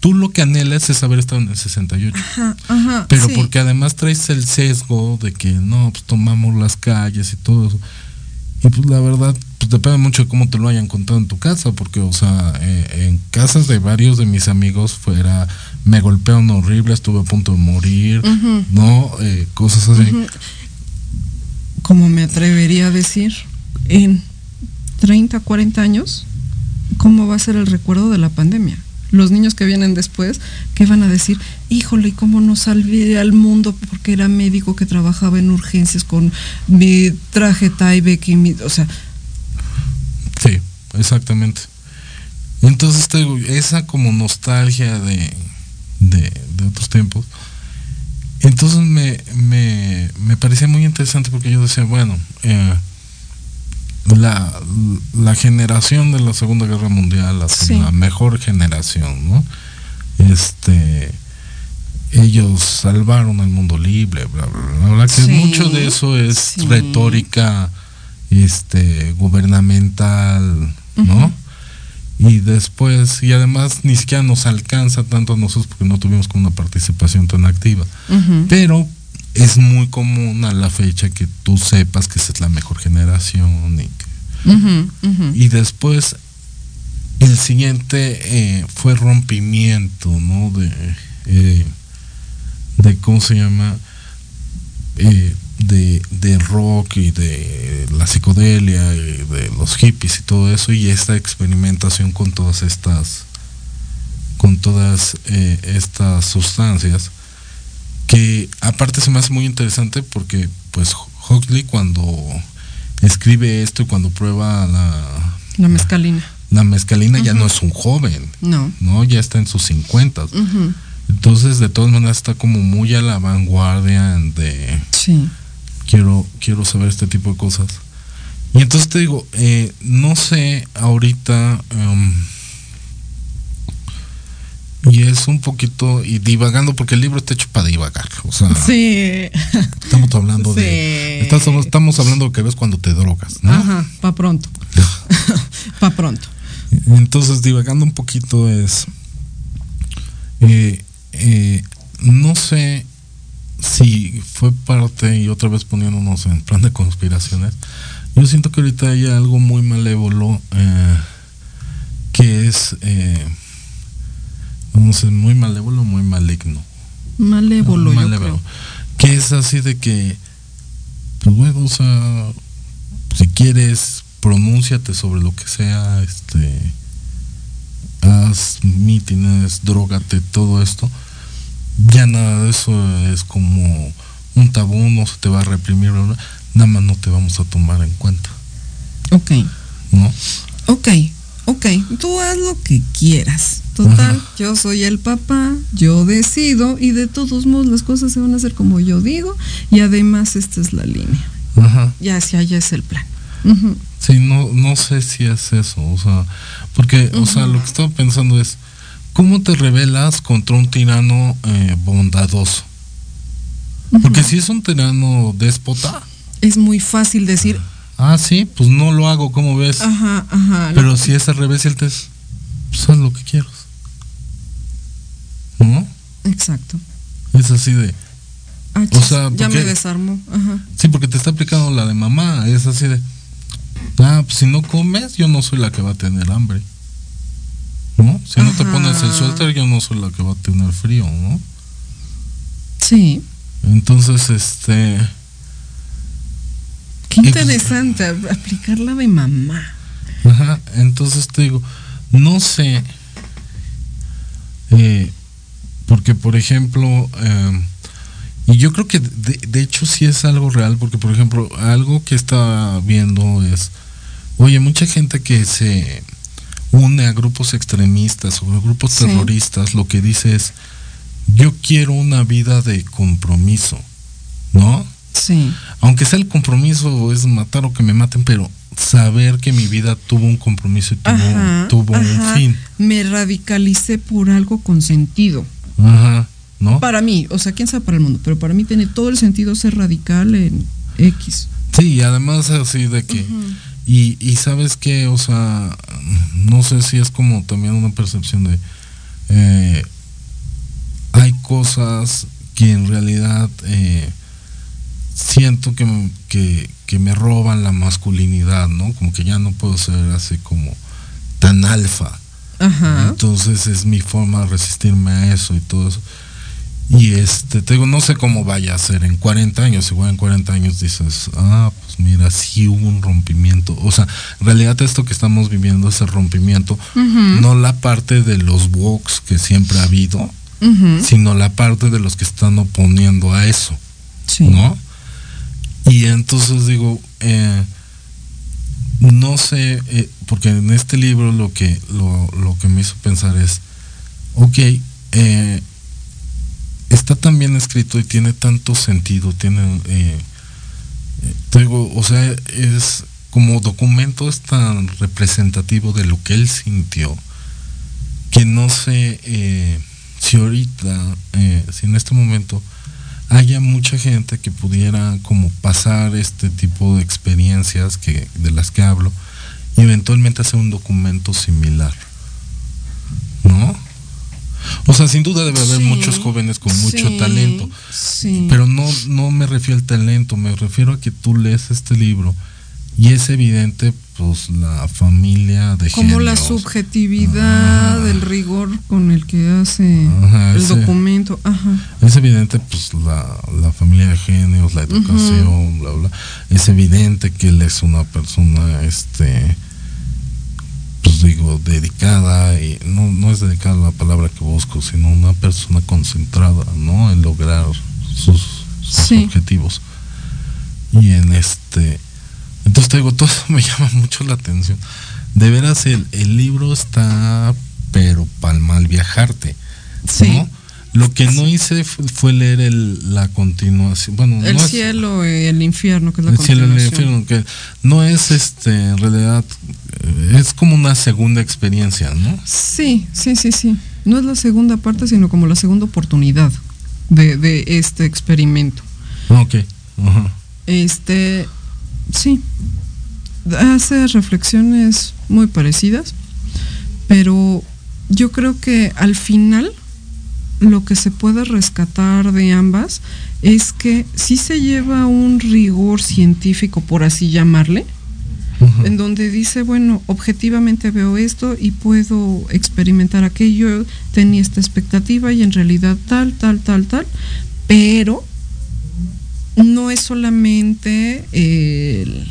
Tú lo que anhelas es haber estado en el 68. Ajá, ajá. Pero sí. porque además traes el sesgo de que no, pues tomamos las calles y todo eso. Y pues la verdad, pues pues depende mucho de cómo te lo hayan contado en tu casa, porque, o sea, eh, en casas de varios de mis amigos fuera, me golpearon horrible, estuve a punto de morir, ¿no? Eh, cosas así. Como me atrevería a decir, en 30, 40 años, ¿cómo va a ser el recuerdo de la pandemia? Los niños que vienen después, ¿qué van a decir? Híjole, ¿y cómo no salvé al mundo porque era médico que trabajaba en urgencias con mi traje Tyvek y mi... O sea... Sí, exactamente. Entonces, esa como nostalgia de, de, otros tiempos, entonces me, me, me, parecía muy interesante porque yo decía, bueno, eh, la, la generación de la Segunda Guerra Mundial, la, mejor generación, ¿no? Este, ellos salvaron el mundo libre, bla, bla, bla, que mucho de eso es retórica este, gubernamental, ¿no? Y después, y además ni siquiera nos alcanza tanto a nosotros porque no tuvimos como una participación tan activa. Pero es muy común a la fecha que tú sepas que esa es la mejor generación y, y después el siguiente eh, fue rompimiento, ¿no? De, eh, de ¿cómo se llama? Eh, de, de, rock y de la psicodelia y de los hippies y todo eso y esta experimentación con todas estas con todas estas sustancias que aparte se me hace muy interesante porque pues Huxley cuando escribe esto y cuando prueba la... La mezcalina. La, mezcalina ya no es un joven. No. No, ya está en sus 50. Entonces, de todas maneras, está como muy a la vanguardia de... Sí. Quiero, quiero saber este tipo de cosas. Y entonces te digo, eh, no sé ahorita... Em, y es un poquito y divagando porque el libro está hecho para divagar o sea sí. estamos hablando de estamos, estamos hablando que ves cuando te drogas ¿no? ajá para pronto. Para pronto. Entonces divagando un poquito es eh, eh, no sé si fue parte y otra vez poniéndonos en plan de conspiraciones yo siento que ahorita hay algo muy malévolo eh, que es no sé, muy malévolo, muy maligno. Malévolo, malévolo. Que es así de que, pues bueno, o sea, si quieres, pronúnciate sobre lo que sea, este, haz mítines, drogate, todo esto. Ya nada de eso es como un tabú, no se te va a reprimir, nada más no te vamos a tomar en cuenta. Ok. ¿No? Ok, ok, tú haz lo que quieras. Total, yo soy el papá, yo decido y de todos modos las cosas se van a hacer como yo digo y además esta es la línea. Ajá. Ya hacia allá es el plan. Sí, no, no sé si es eso, o sea, porque, o sea, lo que estaba pensando es, ¿cómo te rebelas contra un tirano eh, bondadoso? Porque si es un tirano déspota. Es muy fácil decir, Ah, sí, pues no lo hago, ¿cómo ves? Ajá, ajá. Pero si es al revés, el test, pues haz lo que quieras. ¿No? Exacto. Es así de. Ah, o sea, ya me desarmó. Ajá. Sí, porque te está aplicando la de mamá. Es así de. Ah, pues si no comes, yo no soy la que va a tener hambre. ¿No? Si no te pones el suéter, yo no soy la que va a tener frío, ¿no? Sí. Entonces, este Qué interesante, aplicarla de mamá. Ajá, entonces te digo, no sé, eh, porque por ejemplo, eh, y yo creo que de, de, hecho sí es algo real, porque por ejemplo, algo que está viendo es, oye, mucha gente que se une a grupos extremistas o a grupos terroristas, lo que dice es, yo quiero una vida de compromiso, ¿no? Sí. Aunque sea el compromiso es matar o que me maten, pero saber que mi vida tuvo un compromiso y tuvo, un fin. Me radicalicé por algo con sentido. Ajá. ¿No? Para mí, o sea, quién sabe para el mundo, pero para mí tiene todo el sentido ser radical en X. Sí, y además así de que... y, y sabes que, o sea, no sé si es como también una percepción de... Eh, hay cosas que en realidad... Eh, siento que, que me roban la masculinidad, ¿no? Como que ya no puedo ser así como tan alfa. Ajá. Entonces es mi forma de resistirme a eso y todo eso. Y este, te digo, no sé cómo vaya a ser en 40 años. Igual en 40 años dices, ah, pues mira, sí hubo un rompimiento. O sea, en realidad esto que estamos viviendo es el rompimiento, no la parte de los walks que siempre ha habido, sino la parte de los que están oponiendo a eso, Sí. ¿no? Y entonces digo, eh, no sé, eh, porque en este libro lo que, lo, lo que me hizo pensar es, ok, eh, está tan bien escrito y tiene tanto sentido, tiene, digo, o sea, es como documento es tan representativo de lo que él sintió, que no sé si ahorita, si en este momento haya mucha gente que pudiera como pasar este tipo de experiencias que, de las que hablo y eventualmente hacer un documento similar. ¿No? O sea, sin duda debe haber Sí, muchos jóvenes con mucho sí, talento, Sí. pero no, no me refiero al talento, me refiero a que tú lees este libro y es evidente pues la familia de como la subjetividad, Ah. el rigor con el que hace Ajá, el ese- documento. Ajá. Es evidente, pues, la, la familia de genios, la educación, bla, bla. Es evidente que él es una persona, este, pues digo, dedicada, y no, no es dedicada la palabra que busco, sino una persona concentrada, ¿no? En lograr sus, sus Sí. objetivos. Y en este, entonces te digo, todo eso me llama mucho la atención. De veras, el, el libro está, pero para mal viajarte. Sí. Lo que no hice fu- fue leer el, la continuación. Bueno, El no es- cielo y el infierno, que es la el cielo y el infierno, que no es este, en realidad, eh, es como una segunda experiencia, ¿no? Sí, sí, sí, sí. No es la segunda parte, sino como la segunda oportunidad de, de este experimento. Ok. Ajá. Este, sí, hace reflexiones muy parecidas, pero yo creo que al final lo que se puede rescatar de ambas es que sí se lleva un rigor científico, por así llamarle, en donde dice, bueno, objetivamente veo esto y puedo experimentar aquello, tenía esta expectativa y en realidad tal, tal, tal, tal, pero no es solamente el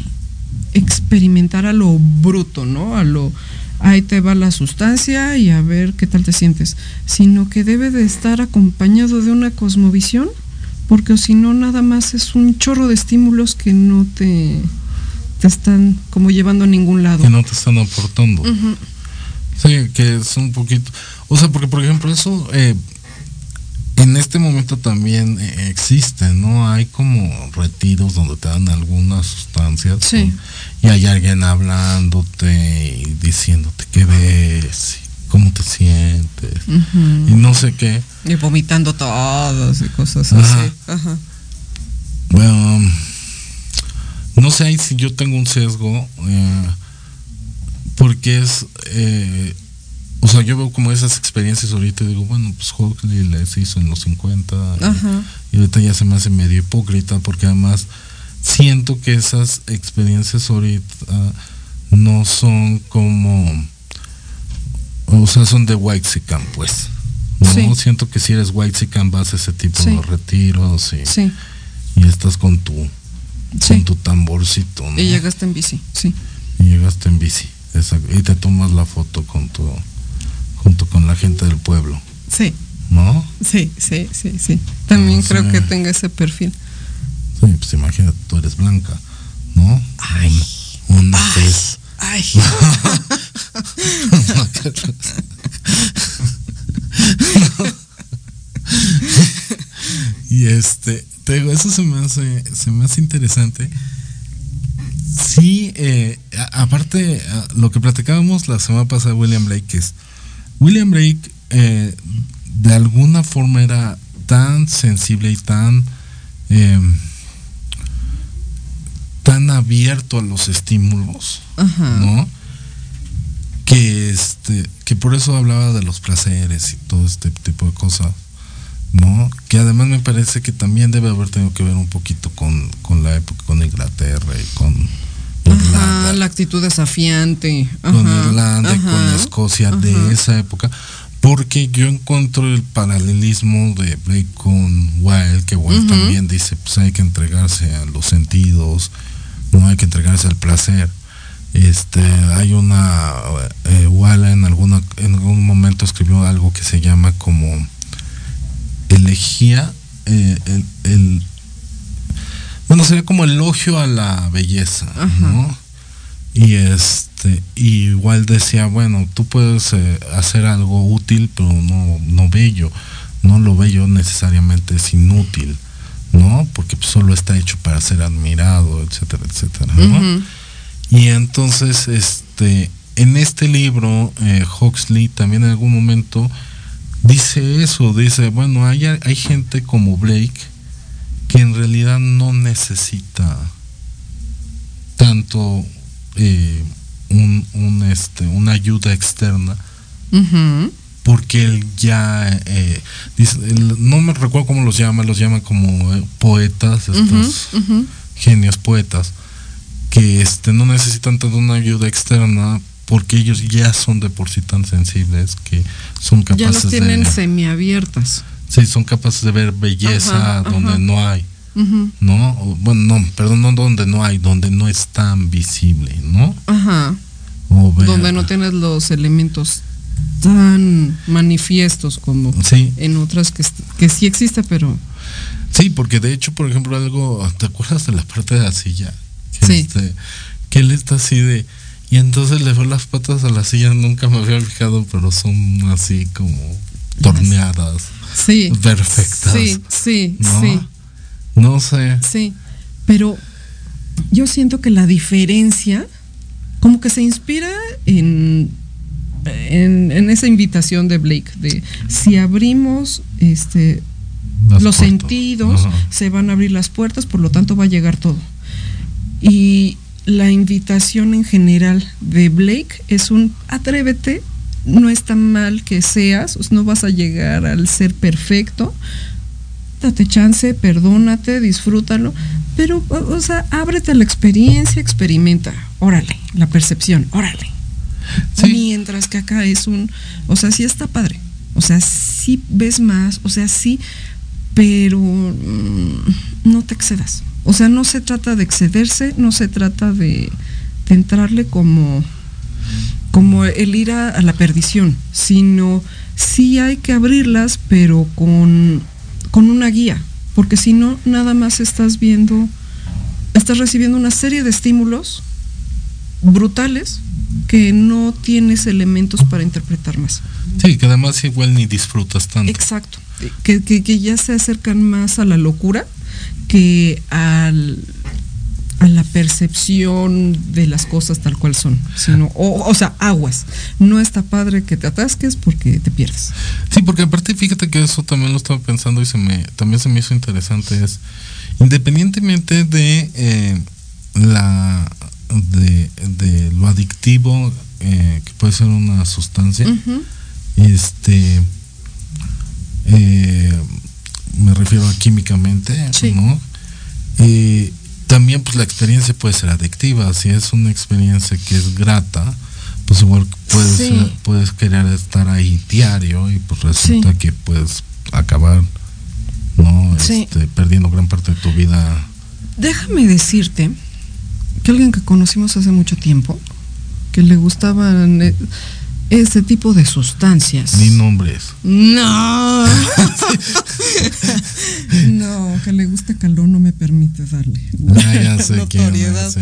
experimentar a lo bruto, ¿no? A lo ahí te va la sustancia y a ver qué tal te sientes, sino que debe de estar acompañado de una cosmovisión, porque o si no nada más es un chorro de estímulos que no te te están como llevando a ningún lado. Que no te están aportando. Sí, que es un poquito. O sea, porque por ejemplo, eso eh, en este momento también eh, existe, ¿no? Hay como retiros donde te dan algunas sustancias. Sí. ¿no? Y hay alguien hablándote y diciéndote qué ves, y cómo te sientes, y no sé qué. Y vomitando todos y cosas Ajá. así. Ajá. Bueno, no sé si yo tengo un sesgo, eh, porque es, eh, o sea, yo veo como esas experiencias ahorita y digo, bueno, pues Huxley les hizo en los 50 y, Ajá. y ahorita ya se me hace medio hipócrita porque además siento que esas experiencias ahorita no son como, o sea, son de white pues. No, Sí. siento que si eres white vas a ese tipo Sí. de retiros y, Sí, y estás con tu con tu tamborcito, ¿no? Y llegaste en bici, sí. Y llegaste en bici, exacto, y te tomas la foto con tu junto con la gente del pueblo, Sí, ¿no? sí, sí, sí, sí. También No creo sé. que tenga ese perfil. Sí, pues imagínate, tú eres blanca, ¿no? Una, una tez. Ay. y este, te digo, eso se me hace, se me hace interesante. Sí, eh, aparte, lo que platicábamos la semana pasada William Blake es, William Blake eh, de alguna forma era tan sensible y tan, eh, tan abierto a los estímulos, Ajá. ¿no? Que este, que por eso hablaba de los placeres y todo este tipo de cosas ¿no? Que además me parece que también debe haber tenido que ver un poquito con, con la época, con Inglaterra y con Irlanda. la actitud desafiante. con Irlanda y con Escocia de esa época. Porque yo encuentro el paralelismo de Blake con Wilde, que Wilde también dice, pues hay que entregarse a los sentidos, no hay que entregarse al placer. Este, hay una, eh, Wilde en, alguna, en algún momento escribió algo que se llama como elegía eh, el, bueno sería como elogio a la belleza ¿no? y este igual decía bueno tú puedes eh, hacer algo útil pero no no bello no lo bello necesariamente es inútil no porque solo está hecho para ser admirado etcétera etcétera ¿no? y entonces este en este libro eh, Huxley también en algún momento dice eso, dice, bueno, hay, hay gente como Blake que en realidad no necesita tanto eh, un, este, una ayuda externa. Porque él ya, eh, dice, no me recuerdo cómo los llama, los llama como eh, poetas, estos genios poetas, que este, no necesitan tanto una ayuda externa porque ellos ya son de por sí tan sensibles que son capaces ya los tienen semiabiertas. Sí, son capaces de ver belleza donde no hay. ¿No? bueno, no, perdón, no donde no hay, donde no es tan visible, ¿no? Ajá. donde no tienes los elementos tan manifiestos como en otras que, que sí existe, pero... Sí, porque de hecho, por ejemplo, algo, ¿te acuerdas de la parte de la silla? sí. Este, que él está así de y entonces le veo las patas a la silla, nunca me había fijado, pero son así como torneadas. Sí. Perfectas. Sí, sí, sí. No sé. Sí, pero yo siento que la diferencia, como que se inspira en, en, esa invitación de Blake, de si abrimos este los sentidos, se van a abrir las puertas, por lo tanto va a llegar todo. Y la invitación en general de Blake es un atrévete, no está mal que seas, no vas a llegar al ser perfecto, date chance, perdónate, disfrútalo, pero, o sea, ábrete a la experiencia, experimenta, órale, la percepción, órale. Mientras que acá es un, o sea, sí está padre, o sea, sí ves más, o sea, sí, pero mm, no te excedas. O sea, no se trata de excederse, no se trata de, entrarle como, como el ir a, la perdición, sino sí hay que abrirlas, pero con, con una guía, porque si no, nada más estás viendo, estás recibiendo una serie de estímulos brutales que no tienes elementos para interpretar más. Sí, que además igual ni disfrutas tanto. Exacto, que, que ya se acercan más a la locura que al, a la percepción de las cosas tal cual son, sino, o, sea, aguas. No está padre que te atasques porque te pierdes. Sí, porque aparte fíjate que eso también lo estaba pensando y se me, también se me hizo interesante, es independientemente de eh, la de, lo adictivo eh, que puede ser una sustancia, este eh, me refiero a químicamente, ¿no? También pues la experiencia puede ser adictiva, si es una experiencia que es grata, pues igual puedes, puedes querer estar ahí diario y pues resulta que puedes acabar no este, perdiendo gran parte de tu vida. Déjame decirte que alguien que conocimos hace mucho tiempo, que le gustaban eh, ese tipo de sustancias. Ni nombres. No. no, que le guste calor no me permite darle. Ah, ya sé notoriedad.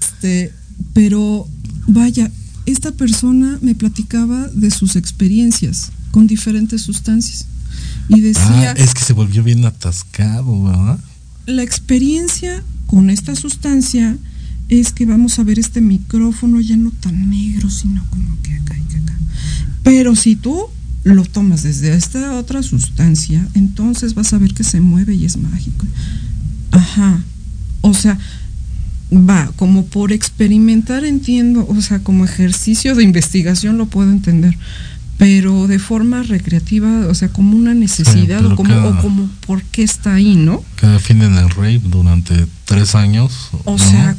Este, pero vaya, esta persona me platicaba de sus experiencias con diferentes sustancias. Y decía. Ah, es que se volvió bien atascado, ¿verdad? La experiencia con esta sustancia es que vamos a ver este micrófono ya no tan negro, sino como que acá y que acá. Pero si tú lo tomas desde esta otra sustancia, entonces vas a ver que se mueve y es mágico. Ajá. O sea, va, como por experimentar entiendo, o sea, como ejercicio de investigación lo puedo entender. Pero de forma recreativa, o sea, como una necesidad o, como, cada- o como por qué está ahí, ¿no? Que definen el rave durante tres años. O ¿no? sea,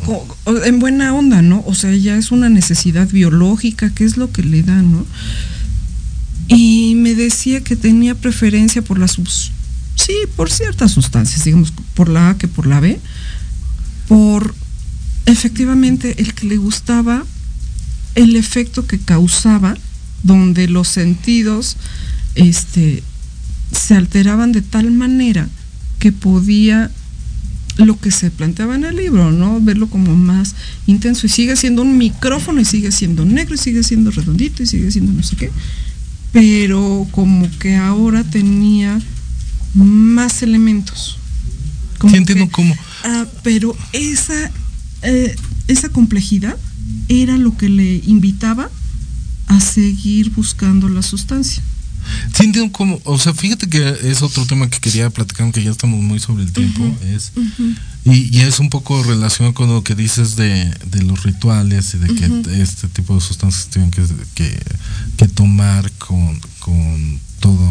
en buena onda, ¿no? O sea, ya es una necesidad biológica, ¿qué es lo que le da, no? Y me decía que tenía preferencia por las sus- sí, por ciertas sustancias, digamos, por la A que por la B, por efectivamente el que le gustaba el efecto que causaba, donde los sentidos este, se alteraban de tal manera que podía lo que se planteaba en el libro, ¿no? Verlo como más intenso y sigue siendo un micrófono y sigue siendo negro y sigue siendo redondito y sigue siendo no sé qué, pero como que ahora tenía más elementos. Como Sí, entiendo que- cómo. Ah, pero esa, eh, esa complejidad era lo que le invitaba a seguir buscando la sustancia. Sí, entiendo cómo. O sea, fíjate que es otro tema que quería platicar, aunque ya estamos muy sobre el tiempo. es y, y es un poco relacionado con lo que dices de, de los rituales y de que este tipo de sustancias tienen que, que, que tomar con, con todo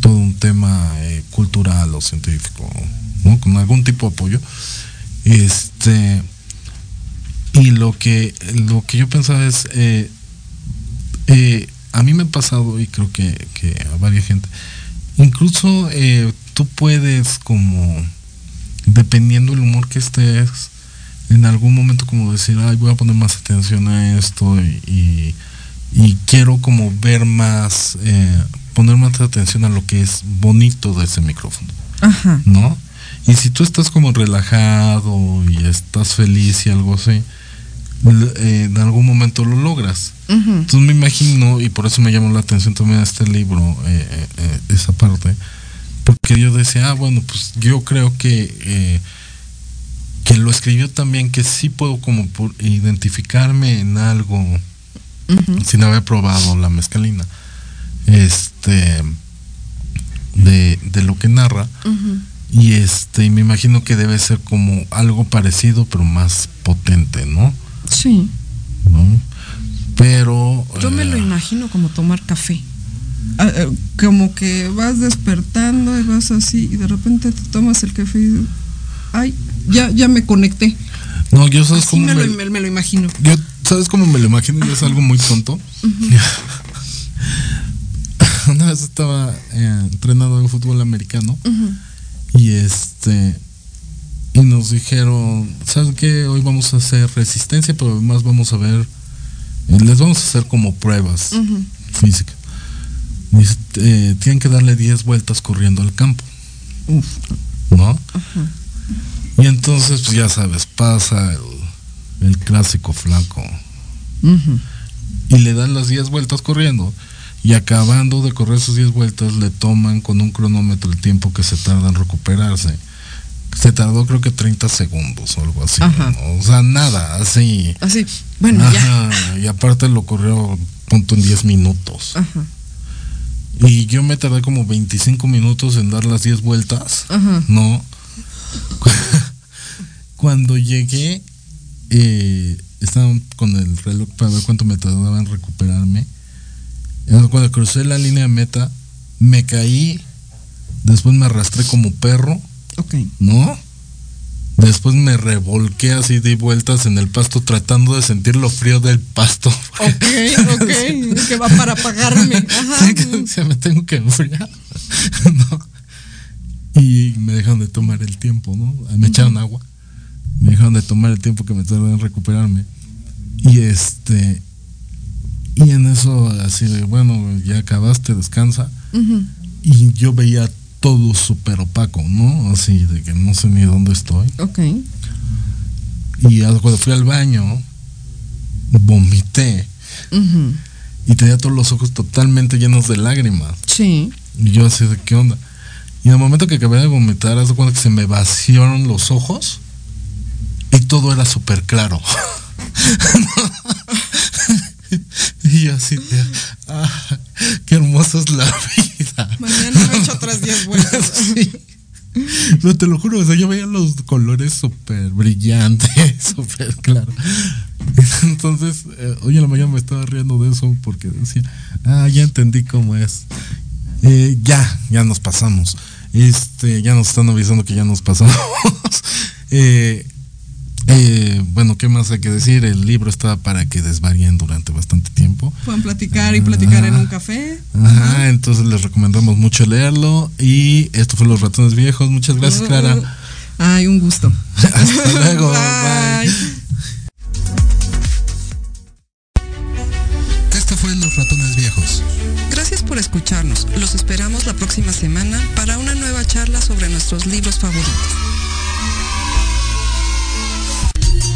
todo un tema eh, cultural o científico, ¿no? Con algún tipo de apoyo. Este y lo que lo que yo pensaba es eh, eh, a mí me ha pasado y creo que, que a varias gente incluso eh, tú puedes como dependiendo del humor que estés en algún momento como decir ay voy a poner más atención a esto y, y, y quiero como ver más eh, poner más atención a lo que es bonito de ese micrófono Ajá. ¿no? Y si tú estás como relajado y estás feliz y algo así, eh, en algún momento lo logras. Entonces me imagino, y por eso me llamó la atención también este libro, eh, eh, eh, esa parte, porque yo decía, ah, bueno, pues yo creo que, que lo escribió también, que sí puedo como por identificarme en algo sin haber probado la mezcalina, este, de, de lo que narra. Ujú. Y este, y me imagino que debe ser como algo parecido, pero más potente, ¿no? Sí. ¿No? Pero. Yo me lo eh, imagino como tomar café. Ah, eh, como que vas despertando y vas así y de repente te tomas el café y dices, ay, ya, ya me conecté. No, yo sabes Así cómo me, me, lo, me- me lo imagino. yo, ¿sabes cómo me lo imagino? Y es algo muy tonto. Una vez estaba eh, entrenando en fútbol americano y este y nos dijeron, ¿sabes qué? Hoy vamos a hacer resistencia, pero además vamos a ver, eh, les vamos a hacer como pruebas físicas. Eh, tienen que darle 10 vueltas corriendo al campo, Uf. ¿no? Ajá. Y entonces, pues ya sabes, pasa el, el clásico flaco y le dan las 10 vueltas corriendo. Y acabando de correr sus 10 vueltas, le toman con un cronómetro el tiempo que se tarda en recuperarse. Se tardó creo que 30 segundos o algo así. ¿no? O sea, nada, así. Así, bueno, ya. Ajá, Y aparte lo corrió punto en 10 minutos. Ajá. Y yo me tardé como 25 minutos en dar las 10 vueltas. Ajá. No. Cuando llegué, eh, estaban con el reloj para ver cuánto me tardaba en recuperarme. Cuando crucé la línea de meta, me caí, después me arrastré como perro, Ok. ¿no? Después me revolqué así de vueltas en el pasto tratando de sentir lo frío del pasto. Ok, ok. que va para apagarme. Ajá. sea, me tengo que enfriar. ¿no? Y me dejaron de tomar el tiempo, ¿no? Me echaron agua. Me dejaron de tomar el tiempo que me tardó en recuperarme. Y este. Y en eso, así de, bueno, ya acabaste, descansa. Y yo veía todo súper opaco, ¿no? Así de que no sé ni dónde estoy. Ok. Y cuando fui al baño, vomité. Y tenía todos los ojos totalmente llenos de lágrimas. Sí. Y yo así de qué onda. Y en el momento que acabé de vomitar, cuenta que se me vaciaron los ojos y todo era súper claro. y yo así de, ah, qué hermosa es la vida. Mañana me echo otras 10 vueltas. Sí. No, te lo juro, o sea, yo veía los colores súper brillantes, súper claro. Entonces, eh, hoy en la mañana me estaba riendo de eso porque decía, ah, ya entendí cómo es. Eh, ya, ya nos pasamos. Este, ya nos están avisando que ya nos pasamos. eh, eh, bueno, ¿qué más hay que decir? El libro está para que desvaríen durante bastante tiempo. Puedan platicar y platicar en un café. Ajá, entonces les recomendamos mucho leerlo. Y esto fue Los Ratones Viejos. Muchas gracias, uh, Clara. Ay, un gusto. Hasta luego. bye. Esto fue Los Ratones Viejos. Gracias por escucharnos. Los esperamos la próxima semana para una nueva charla sobre nuestros libros favoritos.